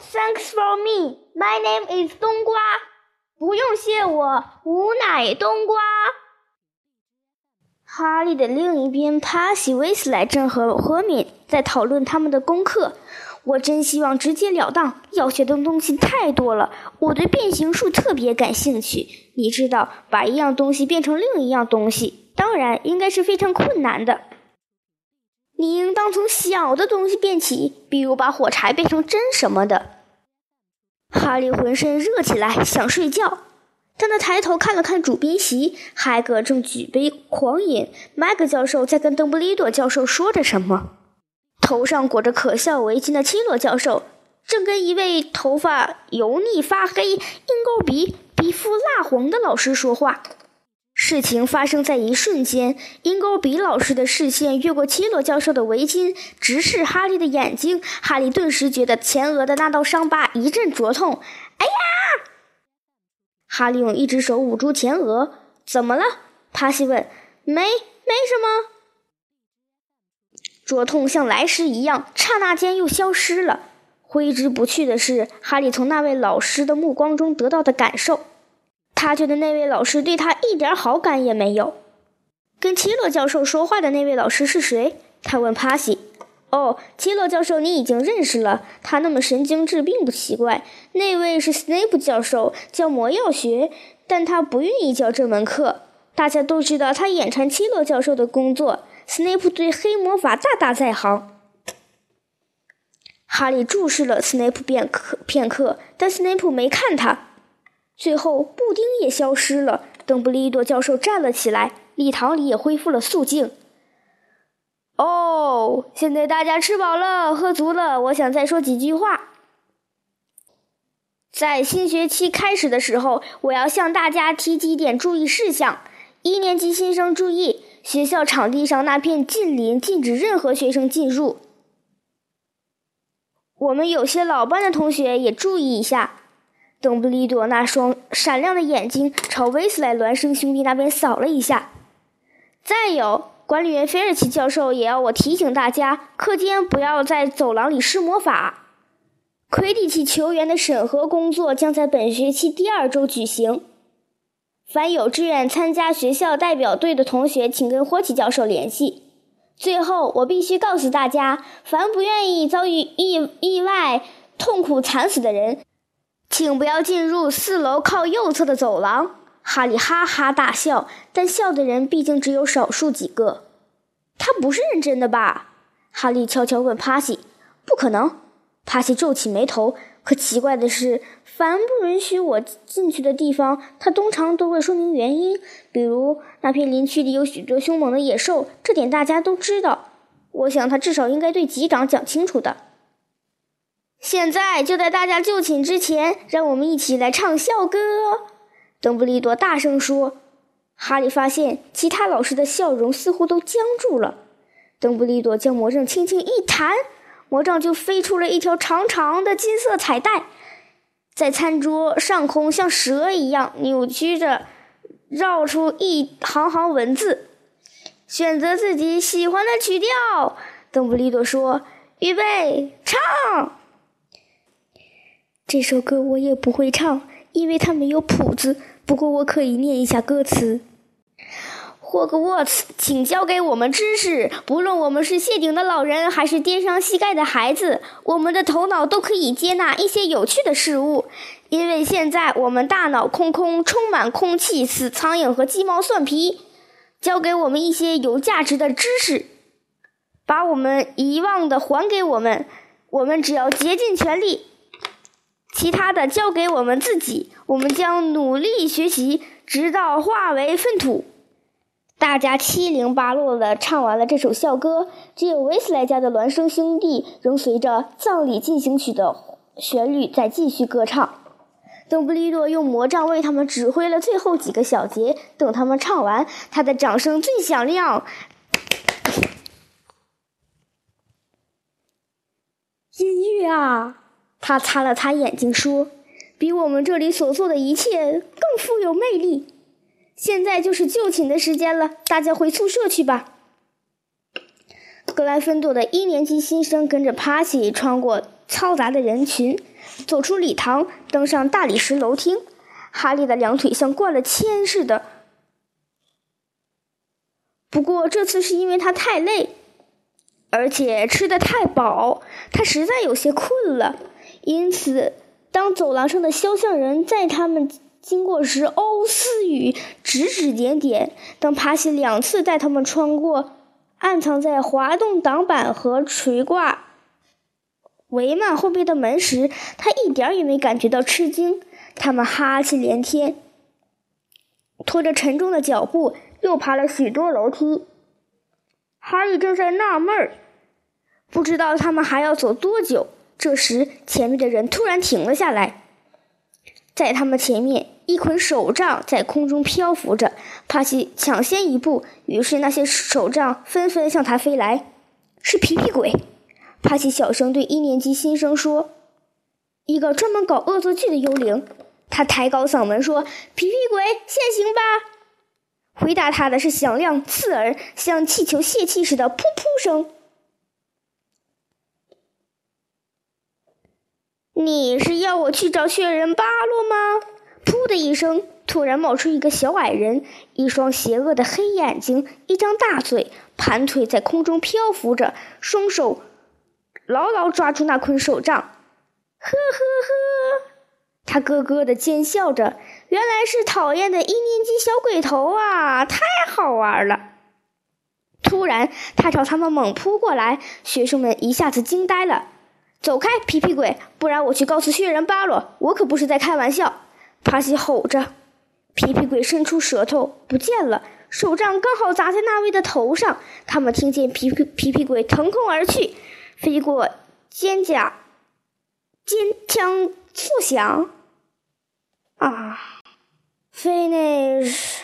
Thanks for me. My name is 冬瓜。不用谢我，吾乃冬瓜。哈利的另一边，帕西、威斯莱正和赫敏在讨论他们的功课。我真希望直截了当，要学的东西太多了。我对变形术特别感兴趣。你知道，把一样东西变成另一样东西，当然应该是非常困难的。你应当从小的东西变起，比如把火柴变成针什么的。哈利浑身热起来，想睡觉。但他抬头看了看主宾席，海格正举杯狂饮，麦克教授在跟邓布利多教授说着什么。头上裹着可笑围巾的七洛教授正跟一位头发油腻发黑、鹰钩鼻、皮肤蜡黄的老师说话。事情发生在一瞬间，鹰钩鼻老师的视线越过七洛教授的围巾，直视哈利的眼睛。哈利顿时觉得前额的那道伤疤一阵灼痛。哎呀！哈利用一只手捂住前额。怎么了？帕西问。没，没什么。灼痛像来时一样，刹那间又消失了。挥之不去的是哈利从那位老师的目光中得到的感受。他觉得那位老师对他一点好感也没有。跟奇洛教授说话的那位老师是谁？他问帕西。哦，奇洛教授，你已经认识了。他那么神经质并不奇怪。那位是斯内普教授，教魔药学，但他不愿意教这门课。大家都知道他眼馋奇洛教授的工作。斯内普对黑魔法大大在行。哈利注视了斯内普片刻，片刻，但斯内普没看他。最后，布丁也消失了。邓布利多教授站了起来，礼堂里也恢复了肃静。哦，现在大家吃饱了，喝足了，我想再说几句话。在新学期开始的时候，我要向大家提几点注意事项。一年级新生注意。学校场地上那片禁林禁止任何学生进入。我们有些老班的同学也注意一下。邓布利多那双闪亮的眼睛朝威斯莱孪生兄弟那边扫了一下。再有，管理员菲尔奇教授也要我提醒大家，课间不要在走廊里施魔法。魁地奇球员的审核工作将在本学期第二周举行。凡有志愿参加学校代表队的同学，请跟霍奇教授联系。最后，我必须告诉大家，凡不愿意遭遇意意外、痛苦惨死的人，请不要进入四楼靠右侧的走廊。哈利哈哈大笑，但笑的人毕竟只有少数几个。他不是认真的吧？哈利悄悄问帕西。不可能。帕西皱起眉头。可奇怪的是，凡不允许我进去的地方，他通常都会说明原因。比如那片林区里有许多凶猛的野兽，这点大家都知道。我想他至少应该对级长讲清楚的。现在就在大家就寝之前，让我们一起来唱校歌。邓布利多大声说。哈利发现其他老师的笑容似乎都僵住了。邓布利多将魔杖轻轻一弹。魔杖就飞出了一条长长的金色彩带，在餐桌上空像蛇一样扭曲着，绕出一行行文字。选择自己喜欢的曲调，邓布利多说：“预备，唱。”这首歌我也不会唱，因为它没有谱子。不过我可以念一下歌词。霍格沃茨，请教给我们知识。不论我们是谢顶的老人，还是跌伤膝盖的孩子，我们的头脑都可以接纳一些有趣的事物。因为现在我们大脑空空，充满空气、死苍蝇和鸡毛蒜皮。教给我们一些有价值的知识，把我们遗忘的还给我们。我们只要竭尽全力，其他的交给我们自己。我们将努力学习，直到化为粪土。大家七零八落的唱完了这首校歌，只有维斯莱家的孪生兄弟仍随着葬礼进行曲的旋律在继续歌唱。邓布利多用魔杖为他们指挥了最后几个小节，等他们唱完，他的掌声最响亮。音乐啊！他擦了擦眼睛说：“比我们这里所做的一切更富有魅力。”现在就是就寝的时间了，大家回宿舍去吧。格兰芬多的一年级新生跟着帕西穿过嘈杂的人群，走出礼堂，登上大理石楼梯。哈利的两腿像灌了铅似的。不过这次是因为他太累，而且吃的太饱，他实在有些困了。因此，当走廊上的肖像人在他们经过时欧思雨，指指点点；当爬西两次带他们穿过暗藏在滑动挡板和垂挂帷幔后边的门时，他一点也没感觉到吃惊。他们哈气连天，拖着沉重的脚步。又爬了许多楼梯，哈利正在纳闷儿，不知道他们还要走多久。这时，前面的人突然停了下来，在他们前面，一捆手杖在空中漂浮着。帕奇抢先一步，于是那些手杖纷纷向他飞来。是皮皮鬼！帕奇小声对一年级新生说：“一个专门搞恶作剧的幽灵。”他抬高嗓门说：“皮皮鬼，现形吧！”回答他的是响亮、刺耳、像气球泄气似的“噗噗”声。你是要我去找雪人巴洛吗？噗的一声，突然冒出一个小矮人，一双邪恶的黑眼睛，一张大嘴，盘腿在空中漂浮着，双手牢牢抓住那捆手杖。呵呵呵。他咯咯的尖笑着，原来是讨厌的一年级小鬼头啊！太好玩了。突然，他朝他们猛扑过来，学生们一下子惊呆了。走开，皮皮鬼！不然我去告诉血人巴罗，我可不是在开玩笑。帕西吼着。皮皮鬼伸出舌头，不见了。手杖刚好砸在那位的头上。他们听见皮皮皮皮鬼腾空而去，飞过肩胛，尖枪。速响啊，finish。